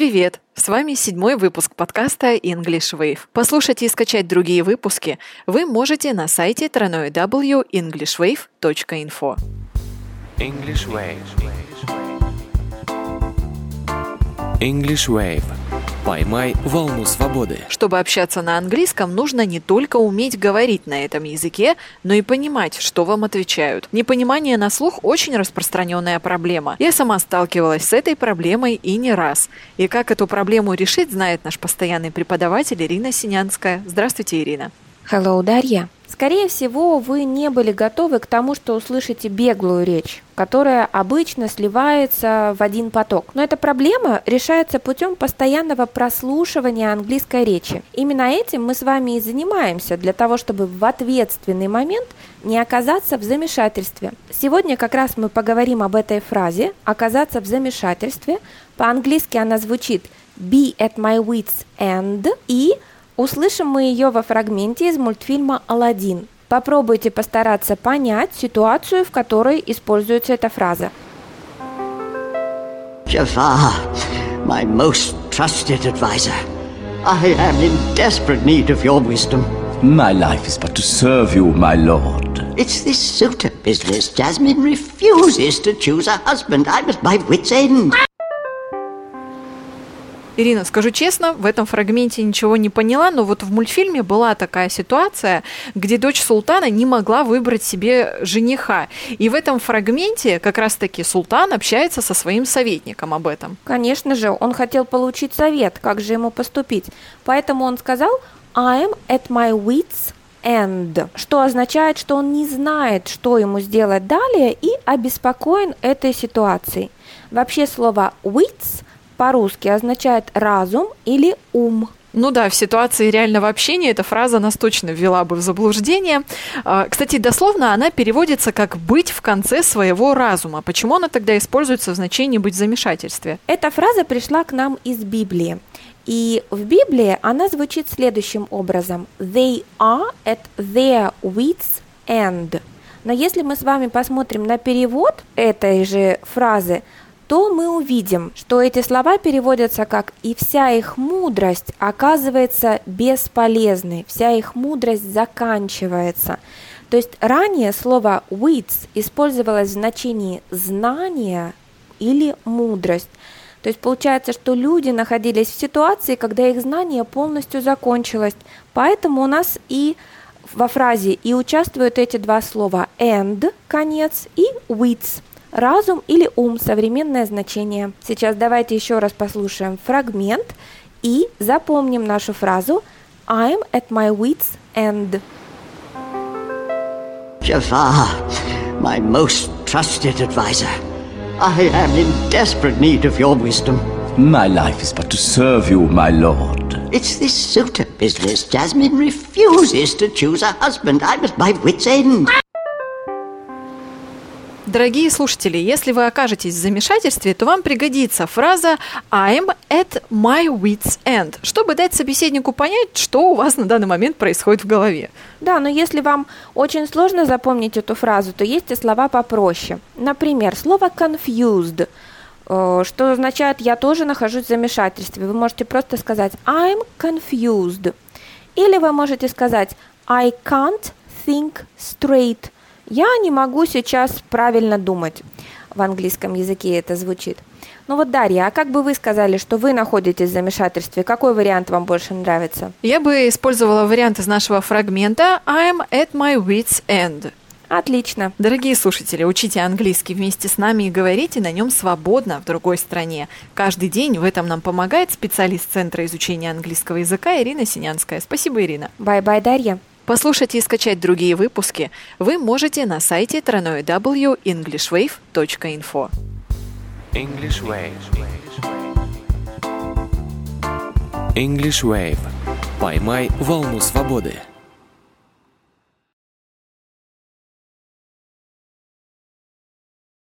Привет! С вами седьмой выпуск подкаста English Wave. Послушать и скачать другие выпуски вы можете на сайте www.englishwave.info. English Wave. English Wave. Поймай волну свободы. Чтобы общаться на английском, нужно не только уметь говорить на этом языке, но и понимать, что вам отвечают. Непонимание на слух очень распространенная проблема. Я сама сталкивалась с этой проблемой и не раз. И как эту проблему решить, знает наш постоянный преподаватель Ирина Синянская. Здравствуйте, Ирина. Hello, Дарья. Скорее всего, вы не были готовы к тому, что услышите беглую речь, которая обычно сливается в один поток. Но эта проблема решается путем постоянного прослушивания английской речи. Именно этим мы с вами и занимаемся, для того, чтобы в ответственный момент не оказаться в замешательстве. Сегодня как раз мы поговорим об этой фразе «оказаться в замешательстве». По-английски она звучит «be at my wits end» и Услышим мы ее во фрагменте из мультфильма «Аладдин». Попробуйте постараться понять ситуацию, в которой используется эта фраза. Jafar, my most trusted advisor, I am in desperate need of your wisdom. My life is but to serve you, my lord. It's this suitor business. Jasmine refuses to choose a husband. I'm at my wit's end. Ирина, скажу честно, в этом фрагменте ничего не поняла, но вот в мультфильме была такая ситуация, где дочь султана не могла выбрать себе жениха. И в этом фрагменте как раз-таки султан общается со своим советником об этом. Конечно же, он хотел получить совет, как же ему поступить. Поэтому он сказал «I'm at my wits end», что означает, что он не знает, что ему сделать далее и обеспокоен этой ситуацией. Вообще слово wits – по-русски означает разум или ум. Ну да, в ситуации реального общения эта фраза нас точно ввела бы в заблуждение. А, кстати, дословно она переводится как «быть в конце своего разума». Почему она тогда используется в значении «быть в замешательстве»? Эта фраза пришла к нам из Библии. И в Библии она звучит следующим образом. They are at their wits end. Но если мы с вами посмотрим на перевод этой же фразы, то мы увидим, что эти слова переводятся как «и вся их мудрость оказывается бесполезной, вся их мудрость заканчивается». То есть ранее слово wits использовалось в значении знания или мудрость. То есть получается, что люди находились в ситуации, когда их знание полностью закончилось. Поэтому у нас и во фразе и участвуют эти два слова end, конец, и wits, Разум или ум – современное значение. Сейчас давайте еще раз послушаем фрагмент и запомним нашу фразу I'm at my wits end. Jafar, my most trusted advisor, I am in desperate need of your wisdom. My life is but to serve you, my lord. It's this suitor business. Jasmine refuses to choose a husband. I'm at my wit's end. Дорогие слушатели, если вы окажетесь в замешательстве, то вам пригодится фраза I'm at my wit's end, чтобы дать собеседнику понять, что у вас на данный момент происходит в голове. Да, но если вам очень сложно запомнить эту фразу, то есть и слова попроще. Например, слово confused, э, что означает «я тоже нахожусь в замешательстве». Вы можете просто сказать I'm confused. Или вы можете сказать I can't think straight – я не могу сейчас правильно думать. В английском языке это звучит. Ну вот, Дарья, а как бы вы сказали, что вы находитесь в замешательстве? Какой вариант вам больше нравится? Я бы использовала вариант из нашего фрагмента I'm at my wit's end. Отлично. Дорогие слушатели, учите английский вместе с нами и говорите на нем свободно в другой стране. Каждый день в этом нам помогает специалист Центра изучения английского языка Ирина Синянская. Спасибо, Ирина. Bye-bye, Дарья. Послушать и скачать другие выпуски вы можете на сайте www.englishwave.info. English Wave. English Wave. Поймай волну свободы.